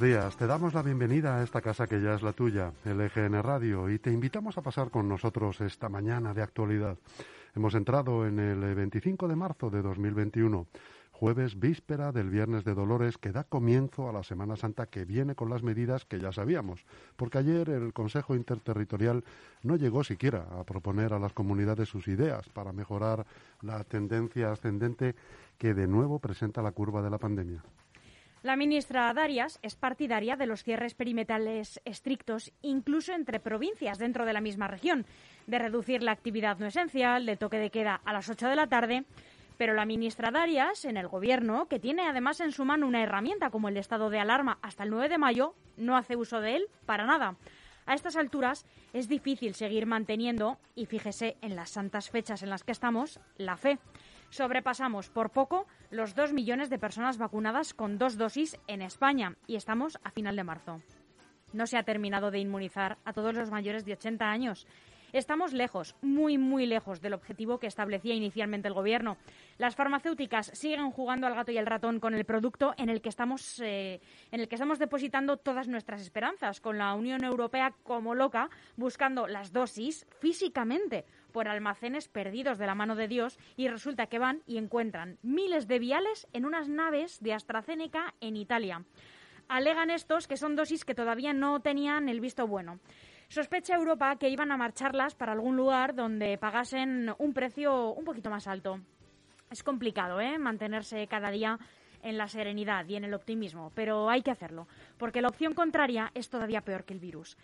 Días. Te damos la bienvenida a esta casa que ya es la tuya, el EGN Radio, y te invitamos a pasar con nosotros esta mañana de actualidad. Hemos entrado en el 25 de marzo de 2021, jueves víspera del Viernes de Dolores, que da comienzo a la Semana Santa que viene con las medidas que ya sabíamos, porque ayer el Consejo Interterritorial no llegó siquiera a proponer a las comunidades sus ideas para mejorar la tendencia ascendente que de nuevo presenta la curva de la pandemia. La ministra Darias es partidaria de los cierres perimetrales estrictos, incluso entre provincias dentro de la misma región, de reducir la actividad no esencial, de toque de queda a las 8 de la tarde. Pero la ministra Darias, en el Gobierno, que tiene además en su mano una herramienta como el estado de alarma hasta el 9 de mayo, no hace uso de él para nada. A estas alturas es difícil seguir manteniendo, y fíjese en las santas fechas en las que estamos, la fe. Sobrepasamos por poco los dos millones de personas vacunadas con dos dosis en España y estamos a final de marzo. No se ha terminado de inmunizar a todos los mayores de 80 años. Estamos lejos, muy, muy lejos del objetivo que establecía inicialmente el Gobierno. Las farmacéuticas siguen jugando al gato y al ratón con el producto en el que estamos, eh, en el que estamos depositando todas nuestras esperanzas, con la Unión Europea como loca, buscando las dosis físicamente por almacenes perdidos de la mano de Dios y resulta que van y encuentran miles de viales en unas naves de AstraZeneca en Italia. Alegan estos que son dosis que todavía no tenían el visto bueno. Sospecha Europa que iban a marcharlas para algún lugar donde pagasen un precio un poquito más alto. Es complicado, ¿eh? Mantenerse cada día en la serenidad y en el optimismo, pero hay que hacerlo, porque la opción contraria es todavía peor que el virus.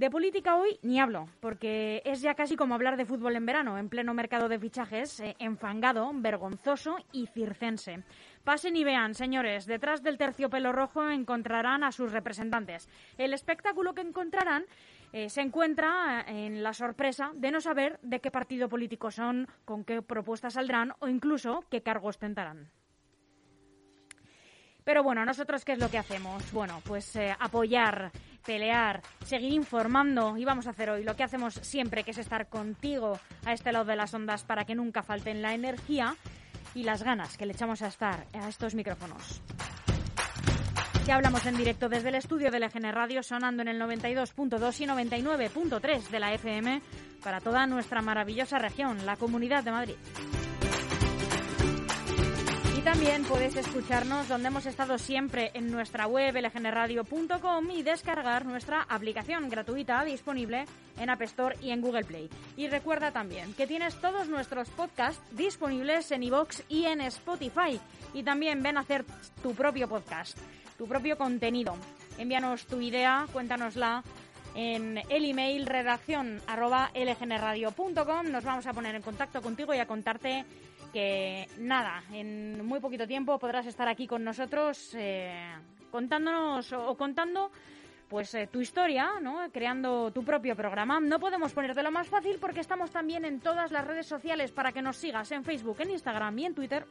De política hoy ni hablo, porque es ya casi como hablar de fútbol en verano, en pleno mercado de fichajes, eh, enfangado, vergonzoso y circense. Pasen y vean, señores, detrás del terciopelo rojo encontrarán a sus representantes. El espectáculo que encontrarán eh, se encuentra en la sorpresa de no saber de qué partido político son, con qué propuestas saldrán o incluso qué cargos tentarán. Pero bueno, nosotros qué es lo que hacemos? Bueno, pues eh, apoyar, pelear, seguir informando y vamos a hacer hoy lo que hacemos siempre, que es estar contigo a este lado de las ondas para que nunca falten la energía y las ganas que le echamos a estar a estos micrófonos. Ya hablamos en directo desde el estudio de EGN Radio, sonando en el 92.2 y 99.3 de la FM para toda nuestra maravillosa región, la Comunidad de Madrid. También puedes escucharnos donde hemos estado siempre en nuestra web lgnradio.com y descargar nuestra aplicación gratuita disponible en App Store y en Google Play. Y recuerda también que tienes todos nuestros podcasts disponibles en iVoox y en Spotify. Y también ven a hacer tu propio podcast, tu propio contenido. Envíanos tu idea, cuéntanosla en el email redacción arroba lgnradio.com. Nos vamos a poner en contacto contigo y a contarte que nada, en muy poquito tiempo podrás estar aquí con nosotros eh, contándonos o, contando pues eh, tu historia, ¿no? creando tu propio programa. No podemos ponerte más fácil porque estamos también en todas las redes sociales para que nos sigas en Facebook, en Instagram y en Twitter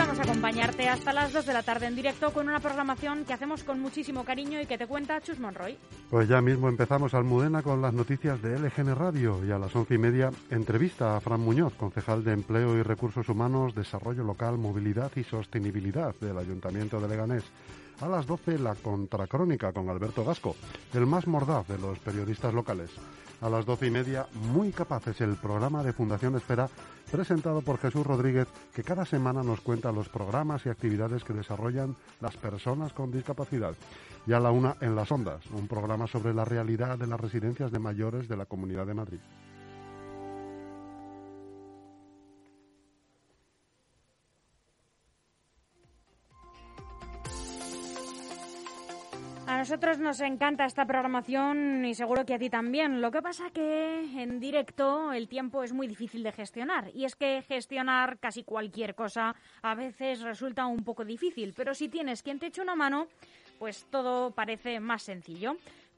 vamos a acompañarte hasta las 2 de la tarde en directo con una programación que hacemos con muchísimo cariño y que te cuenta Chus Monroy. Pues ya mismo empezamos Almudena con las noticias de LGN Radio y a las once y media entrevista a Fran Muñoz, concejal de Empleo y Recursos Humanos, Desarrollo Local, Movilidad y Sostenibilidad del Ayuntamiento de Leganés. A las 12 la contracrónica con Alberto Gasco, el más mordaz de los periodistas locales a las doce y media, Muy Capaces, el programa de Fundación Esfera, presentado por Jesús Rodríguez, que cada semana nos cuenta los programas y actividades que desarrollan las personas con discapacidad. Y a la una, En las Ondas, un programa sobre la realidad de las residencias de mayores de la Comunidad de Madrid. Nosotros nos encanta esta programación y seguro que a ti también. Lo que pasa que en directo el tiempo es muy difícil de gestionar y es que gestionar casi cualquier cosa a veces resulta un poco difícil, pero si tienes quien te eche una mano, pues todo parece más sencillo.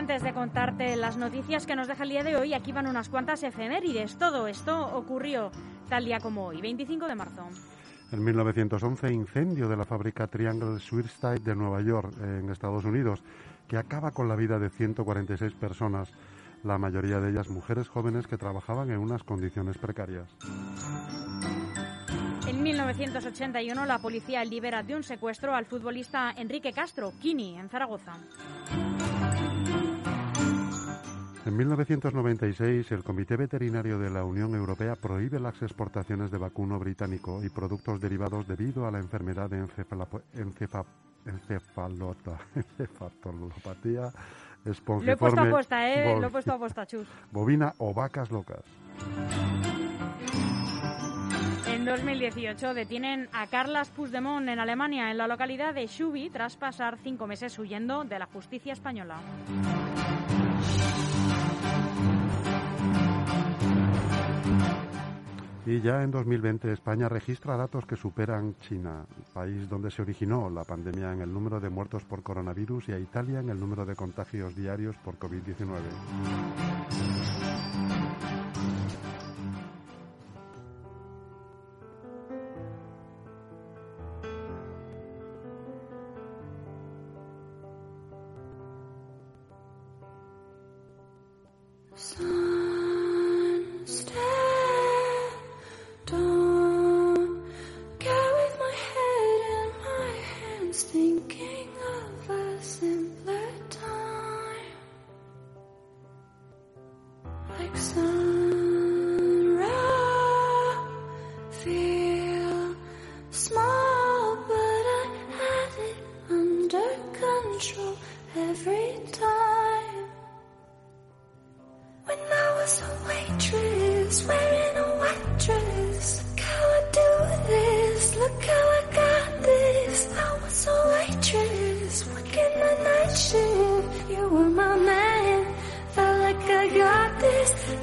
Antes de contarte las noticias que nos deja el día de hoy, aquí van unas cuantas efemérides. Todo esto ocurrió tal día como hoy, 25 de marzo. En 1911, incendio de la fábrica Triangle Swirlstyle de Nueva York, en Estados Unidos, que acaba con la vida de 146 personas, la mayoría de ellas mujeres jóvenes que trabajaban en unas condiciones precarias. En 1981, la policía libera de un secuestro al futbolista Enrique Castro, Kini, en Zaragoza. En 1996, el Comité Veterinario de la Unión Europea prohíbe las exportaciones de vacuno británico y productos derivados debido a la enfermedad de encefalopatía espongiforme. Lo he puesto a posta, ¿eh? Lo he puesto a posta, chus. Bovina o vacas locas. En 2018 detienen a Carlas Puigdemont en Alemania, en la localidad de Schubi, tras pasar cinco meses huyendo de la justicia española. Y ya en 2020 España registra datos que superan China, país donde se originó la pandemia en el número de muertos por coronavirus, y a Italia en el número de contagios diarios por COVID-19.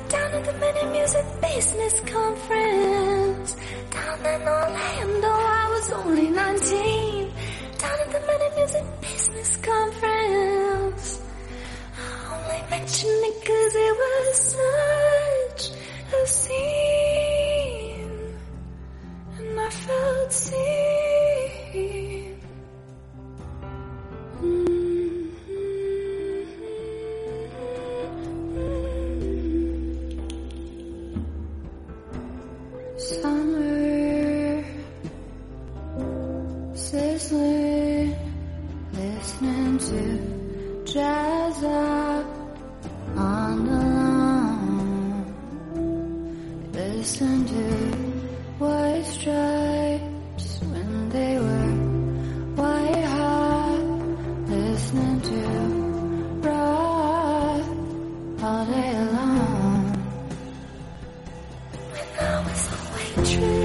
down at the mini music business conference. Down in Orlando, I was only 19. Down at the mini music business conference. I only mentioned it cause it was so And to ride all day long. When I was true.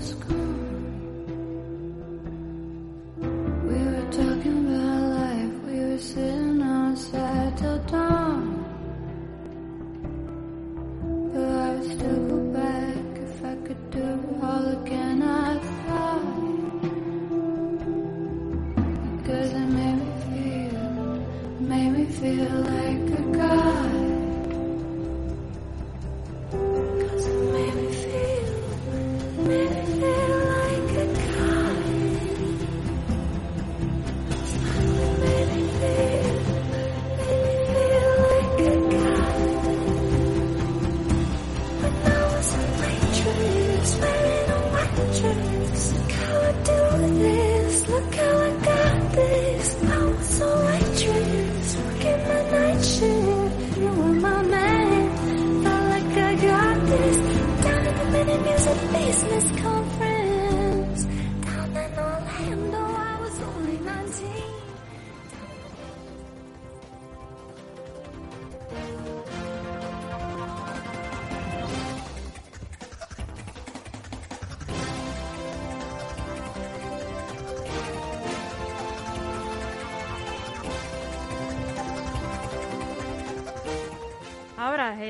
school.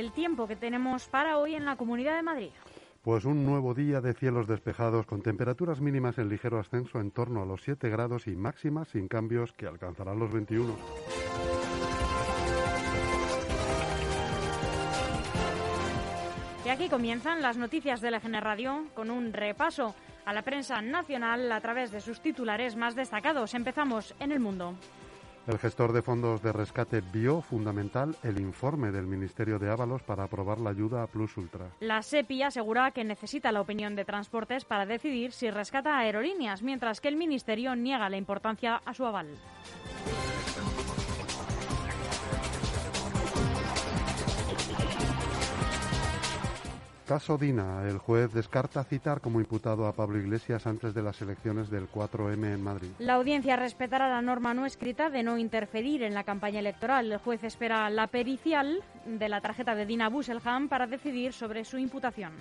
El tiempo que tenemos para hoy en la Comunidad de Madrid. Pues un nuevo día de cielos despejados con temperaturas mínimas en ligero ascenso en torno a los 7 grados y máximas sin cambios que alcanzarán los 21. Y aquí comienzan las noticias de la GN Radio con un repaso a la prensa nacional a través de sus titulares más destacados. Empezamos en el mundo. El gestor de fondos de rescate vio fundamental el informe del Ministerio de Ábalos para aprobar la ayuda a Plus Ultra. La SEPI asegura que necesita la opinión de Transportes para decidir si rescata aerolíneas, mientras que el Ministerio niega la importancia a su aval. Caso Dina. El juez descarta citar como imputado a Pablo Iglesias antes de las elecciones del 4M en Madrid. La audiencia respetará la norma no escrita de no interferir en la campaña electoral. El juez espera la pericial de la tarjeta de Dina Busselham para decidir sobre su imputación.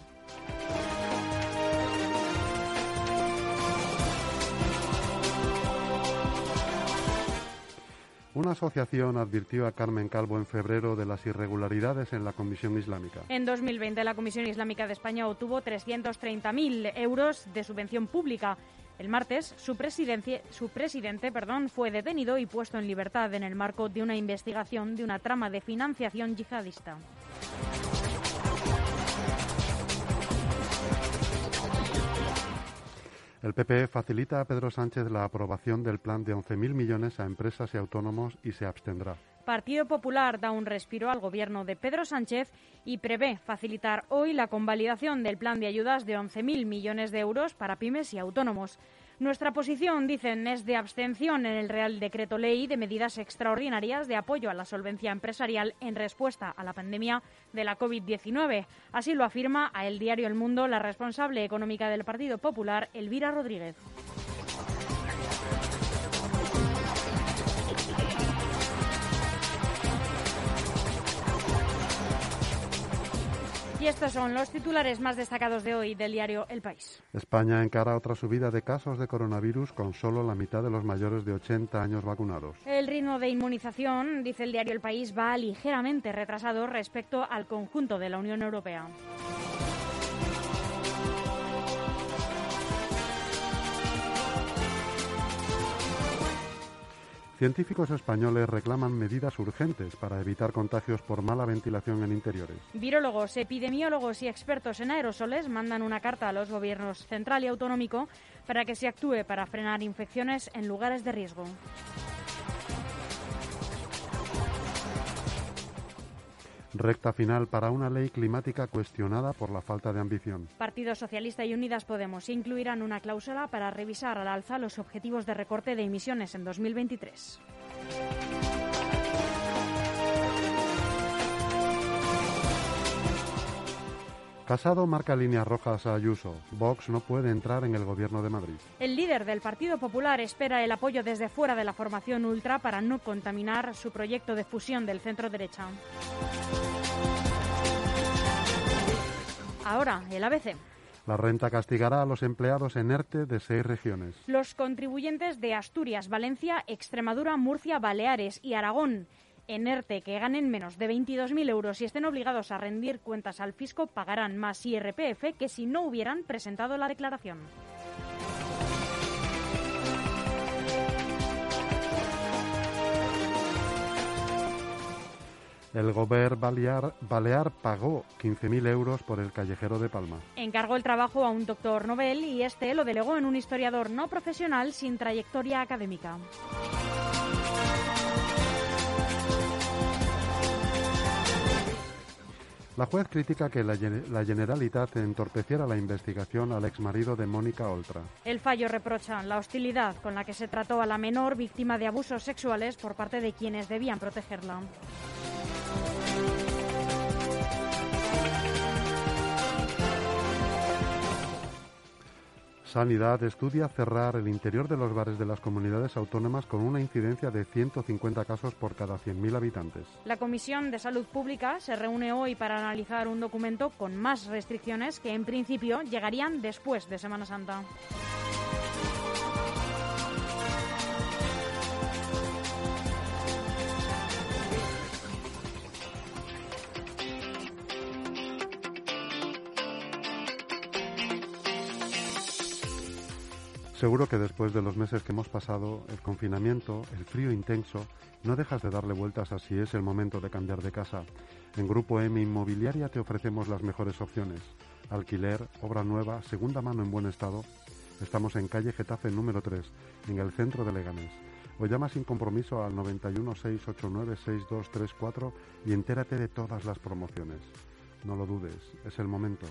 Una asociación advirtió a Carmen Calvo en febrero de las irregularidades en la Comisión Islámica. En 2020 la Comisión Islámica de España obtuvo 330.000 euros de subvención pública. El martes, su, su presidente perdón, fue detenido y puesto en libertad en el marco de una investigación de una trama de financiación yihadista. El PP facilita a Pedro Sánchez la aprobación del plan de 11.000 millones a empresas y autónomos y se abstendrá. Partido Popular da un respiro al gobierno de Pedro Sánchez y prevé facilitar hoy la convalidación del plan de ayudas de 11.000 millones de euros para pymes y autónomos. Nuestra posición, dicen, es de abstención en el Real Decreto Ley de medidas extraordinarias de apoyo a la solvencia empresarial en respuesta a la pandemia de la COVID-19. Así lo afirma a el diario El Mundo la responsable económica del Partido Popular, Elvira Rodríguez. Y estos son los titulares más destacados de hoy del diario El País. España encara otra subida de casos de coronavirus con solo la mitad de los mayores de 80 años vacunados. El ritmo de inmunización, dice el diario El País, va ligeramente retrasado respecto al conjunto de la Unión Europea. Científicos españoles reclaman medidas urgentes para evitar contagios por mala ventilación en interiores. Virólogos, epidemiólogos y expertos en aerosoles mandan una carta a los gobiernos central y autonómico para que se actúe para frenar infecciones en lugares de riesgo. Recta final para una ley climática cuestionada por la falta de ambición. Partido Socialista y Unidas Podemos incluirán una cláusula para revisar al alza los objetivos de recorte de emisiones en 2023. Casado marca líneas rojas a Ayuso. Vox no puede entrar en el gobierno de Madrid. El líder del Partido Popular espera el apoyo desde fuera de la formación ultra para no contaminar su proyecto de fusión del centro derecha. Ahora, el ABC. La renta castigará a los empleados en ERTE de seis regiones. Los contribuyentes de Asturias, Valencia, Extremadura, Murcia, Baleares y Aragón en ERTE que ganen menos de 22.000 euros y estén obligados a rendir cuentas al fisco pagarán más IRPF que si no hubieran presentado la declaración. El Gobierno Balear, Balear pagó 15.000 euros por el callejero de Palma. Encargó el trabajo a un doctor Nobel y este lo delegó en un historiador no profesional sin trayectoria académica. La juez critica que la, la, Generalitat entorpeciera la investigación al exmarido de Mónica Oltra. El fallo reprocha la hostilidad con la que se trató a la menor víctima de abusos sexuales por parte de quienes debían protegerla. Sanidad estudia cerrar el interior de los bares de las comunidades autónomas con una incidencia de 150 casos por cada 100.000 habitantes. La Comisión de Salud Pública se reúne hoy para analizar un documento con más restricciones que en principio llegarían después de Semana Santa. Seguro que después de los meses que hemos pasado, el confinamiento, el frío intenso, no dejas de darle vueltas a si es el momento de cambiar de casa. En Grupo M Inmobiliaria te ofrecemos las mejores opciones. Alquiler, obra nueva, segunda mano en buen estado. Estamos en calle Getafe número 3, en el centro de Leganés. O llama sin compromiso al 91 689 6234 y entérate de todas las promociones. No lo dudes, es el momento.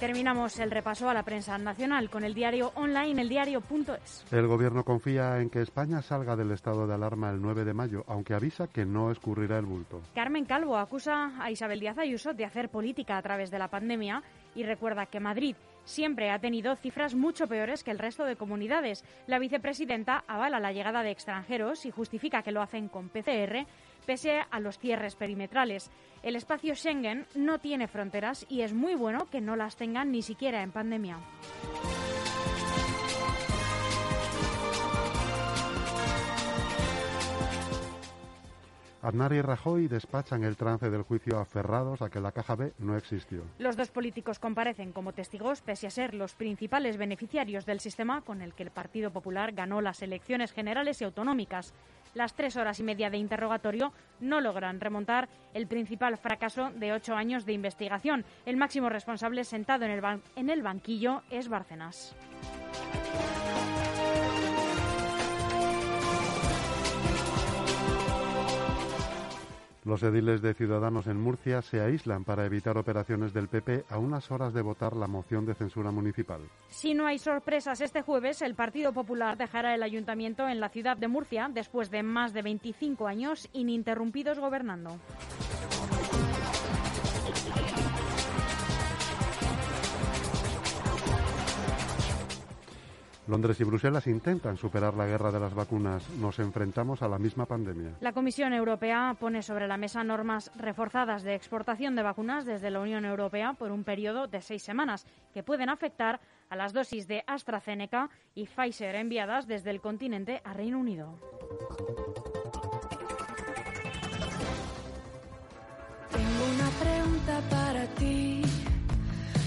Terminamos el repaso a la prensa nacional con el diario online, eldiario.es. El gobierno confía en que España salga del estado de alarma el 9 de mayo, aunque avisa que no escurrirá el bulto. Carmen Calvo acusa a Isabel Díaz Ayuso de hacer política a través de la pandemia y recuerda que Madrid siempre ha tenido cifras mucho peores que el resto de comunidades. La vicepresidenta avala la llegada de extranjeros y justifica que lo hacen con PCR pese a los cierres perimetrales. El espacio Schengen no tiene fronteras y es muy bueno que no las tengan ni siquiera en pandemia. Aznar y Rajoy despachan el trance del juicio aferrados a que la caja B no existió. Los dos políticos comparecen como testigos pese a ser los principales beneficiarios del sistema con el que el Partido Popular ganó las elecciones generales y autonómicas. Las tres horas y media de interrogatorio no logran remontar el principal fracaso de ocho años de investigación. El máximo responsable sentado en el, en el banquillo es Bárcenas. Los ediles de Ciudadanos en Murcia se aíslan para evitar operaciones del PP a unas horas de votar la moción de censura municipal. Si no hay sorpresas este jueves, el Partido Popular dejará el ayuntamiento en la ciudad de Murcia después de más de 25 años ininterrumpidos gobernando. Londres y Bruselas intentan superar la guerra de las vacunas. Nos enfrentamos a la misma pandemia. La Comisión Europea pone sobre la mesa normas reforzadas de exportación de vacunas desde la Unión Europea por un periodo de seis semanas, que pueden afectar a las dosis de AstraZeneca y Pfizer enviadas desde el continente a Reino Unido. Tengo una pregunta para ti,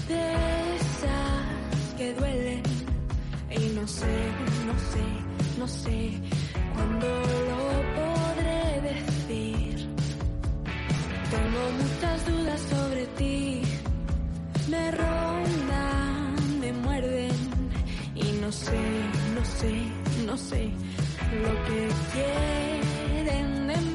de no sé, no sé, no sé cuándo lo podré decir. Tengo muchas dudas sobre ti, me rondan, me muerden y no sé, no sé, no sé lo que quieren de mí.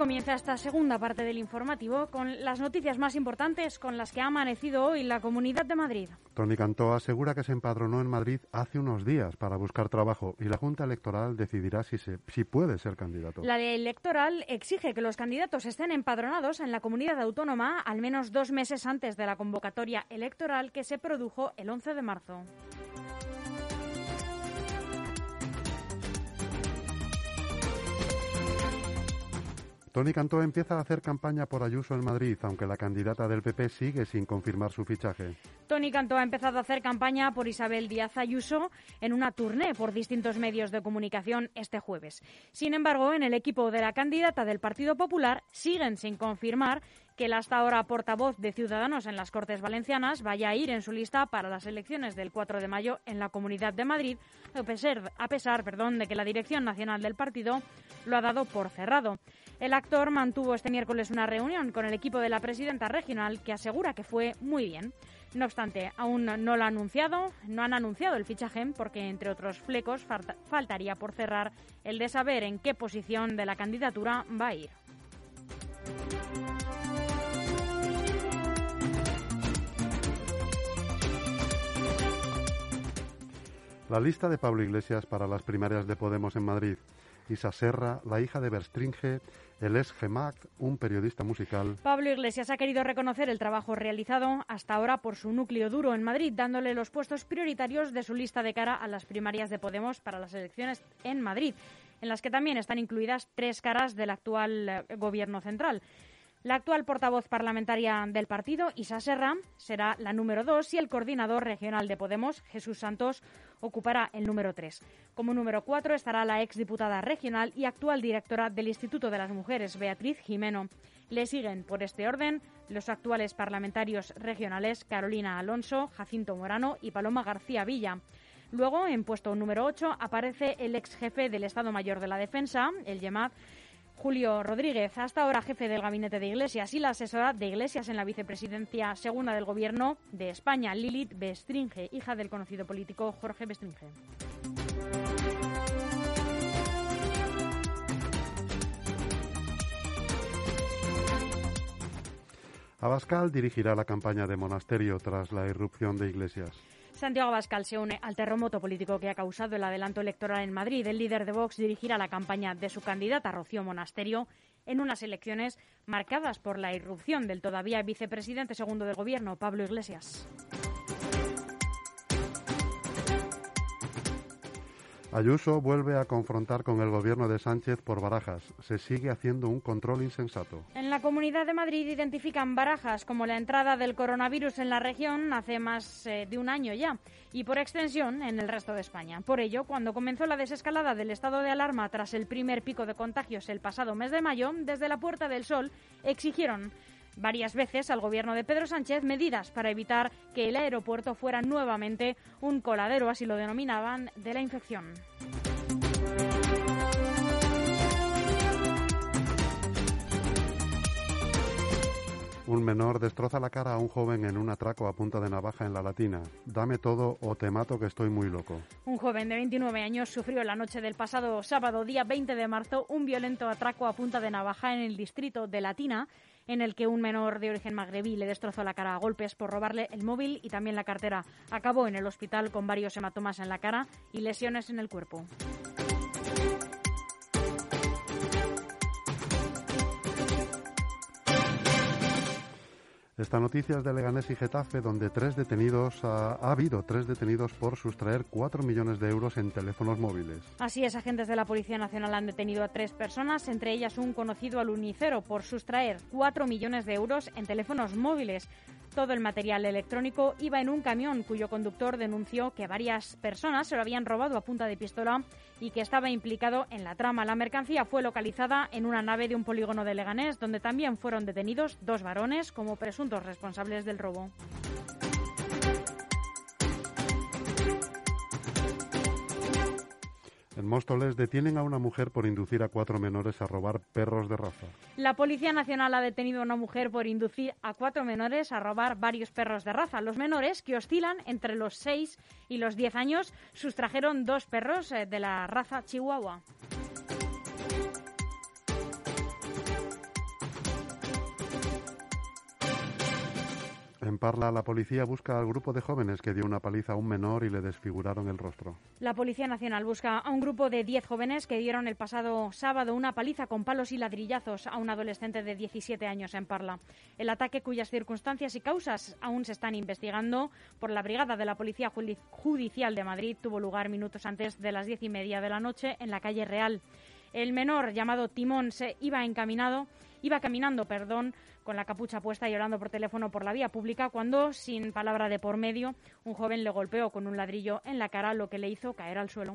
Comienza esta segunda parte del informativo con las noticias más importantes con las que ha amanecido hoy la Comunidad de Madrid. Tony Cantó asegura que se empadronó en Madrid hace unos días para buscar trabajo y la Junta Electoral decidirá si, se, si puede ser candidato. La ley electoral exige que los candidatos estén empadronados en la comunidad autónoma al menos dos meses antes de la convocatoria electoral que se produjo el 11 de marzo. Tony Cantó empieza a hacer campaña por Ayuso en Madrid, aunque la candidata del PP sigue sin confirmar su fichaje. Tony Cantó ha empezado a hacer campaña por Isabel Díaz Ayuso en una tournée por distintos medios de comunicación este jueves. Sin embargo, en el equipo de la candidata del Partido Popular siguen sin confirmar que el hasta ahora portavoz de Ciudadanos en las Cortes Valencianas vaya a ir en su lista para las elecciones del 4 de mayo en la Comunidad de Madrid, a pesar, a pesar perdón, de que la Dirección Nacional del partido lo ha dado por cerrado. El actor mantuvo este miércoles una reunión con el equipo de la presidenta regional que asegura que fue muy bien. No obstante, aún no lo ha anunciado, no han anunciado el fichaje porque, entre otros flecos, falta- faltaría por cerrar el de saber en qué posición de la candidatura va a ir. La lista de Pablo Iglesias para las primarias de Podemos en Madrid. Isa Serra, la hija de Berstringe, el ex GEMAC, un periodista musical. Pablo Iglesias ha querido reconocer el trabajo realizado hasta ahora por su núcleo duro en Madrid, dándole los puestos prioritarios de su lista de cara a las primarias de Podemos para las elecciones en Madrid, en las que también están incluidas tres caras del actual eh, gobierno central. La actual portavoz parlamentaria del partido, Isa Serra, será la número dos y el coordinador regional de Podemos, Jesús Santos, ocupará el número tres. Como número cuatro estará la exdiputada regional y actual directora del Instituto de las Mujeres, Beatriz Jimeno. Le siguen por este orden los actuales parlamentarios regionales Carolina Alonso, Jacinto Morano y Paloma García Villa. Luego, en puesto número 8, aparece el ex jefe del Estado Mayor de la Defensa, el YEMAD, Julio Rodríguez, hasta ahora jefe del gabinete de Iglesias y la asesora de Iglesias en la vicepresidencia segunda del Gobierno de España, Lilith Bestringe, hija del conocido político Jorge Bestringe. Abascal dirigirá la campaña de monasterio tras la irrupción de Iglesias. Santiago Abascal se une al terremoto político que ha causado el adelanto electoral en Madrid. El líder de Vox dirigirá la campaña de su candidata Rocío Monasterio en unas elecciones marcadas por la irrupción del todavía vicepresidente segundo del Gobierno, Pablo Iglesias. Ayuso vuelve a confrontar con el gobierno de Sánchez por barajas. Se sigue haciendo un control insensato. En la Comunidad de Madrid identifican barajas como la entrada del coronavirus en la región hace más eh, de un año ya y por extensión en el resto de España. Por ello, cuando comenzó la desescalada del estado de alarma tras el primer pico de contagios el pasado mes de mayo, desde la Puerta del Sol exigieron varias veces al gobierno de Pedro Sánchez medidas para evitar que el aeropuerto fuera nuevamente un coladero, así lo denominaban, de la infección. Un menor destroza la cara a un joven en un atraco a punta de navaja en la Latina. Dame todo o te mato que estoy muy loco. Un joven de 29 años sufrió la noche del pasado sábado, día 20 de marzo, un violento atraco a punta de navaja en el distrito de Latina, en el que un menor de origen magrebí le destrozó la cara a golpes por robarle el móvil y también la cartera. Acabó en el hospital con varios hematomas en la cara y lesiones en el cuerpo. Esta noticia es de Leganés y Getafe, donde tres detenidos ha, ha habido tres detenidos por sustraer cuatro millones de euros en teléfonos móviles. Así es, agentes de la Policía Nacional han detenido a tres personas, entre ellas un conocido alunicero, por sustraer cuatro millones de euros en teléfonos móviles. Todo el material electrónico iba en un camión cuyo conductor denunció que varias personas se lo habían robado a punta de pistola y que estaba implicado en la trama. La mercancía fue localizada en una nave de un polígono de Leganés, donde también fueron detenidos dos varones como presuntos responsables del robo. En Móstoles detienen a una mujer por inducir a cuatro menores a robar perros de raza. La Policía Nacional ha detenido a una mujer por inducir a cuatro menores a robar varios perros de raza. Los menores, que oscilan entre los 6 y los 10 años, sustrajeron dos perros eh, de la raza Chihuahua. En Parla, la policía busca al grupo de jóvenes que dio una paliza a un menor y le desfiguraron el rostro. La Policía Nacional busca a un grupo de 10 jóvenes que dieron el pasado sábado una paliza con palos y ladrillazos a un adolescente de 17 años en Parla. El ataque, cuyas circunstancias y causas aún se están investigando por la Brigada de la Policía Judi- Judicial de Madrid, tuvo lugar minutos antes de las diez y media de la noche en la calle Real. El menor, llamado Timón, se iba encaminado, iba caminando, perdón, con la capucha puesta y hablando por teléfono por la vía pública cuando, sin palabra de por medio, un joven le golpeó con un ladrillo en la cara, lo que le hizo caer al suelo.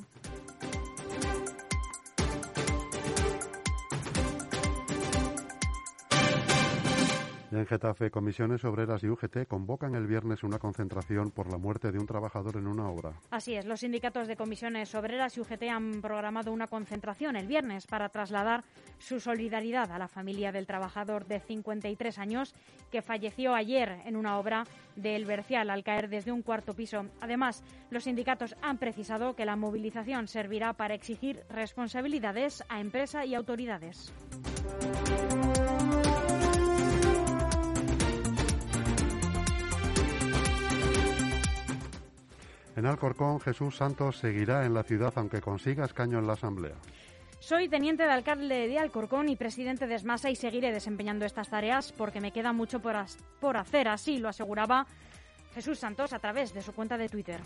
En Getafe, comisiones obreras y UGT convocan el viernes una concentración por la muerte de un trabajador en una obra. Así es, los sindicatos de comisiones obreras y UGT han programado una concentración el viernes para trasladar su solidaridad a la familia del trabajador de 53 años que falleció ayer en una obra del Bercial al caer desde un cuarto piso. Además, los sindicatos han precisado que la movilización servirá para exigir responsabilidades a empresa y autoridades. En Alcorcón, Jesús Santos seguirá en la ciudad aunque consiga escaño en la Asamblea. Soy teniente de alcalde de Alcorcón y presidente de Esmasa y seguiré desempeñando estas tareas porque me queda mucho por, por hacer, así lo aseguraba Jesús Santos a través de su cuenta de Twitter.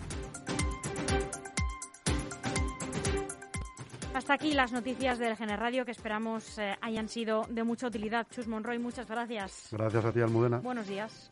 Hasta aquí las noticias del Gener Radio que esperamos eh, hayan sido de mucha utilidad. Chus Monroy, muchas gracias. Gracias a ti, Almudena. Buenos días.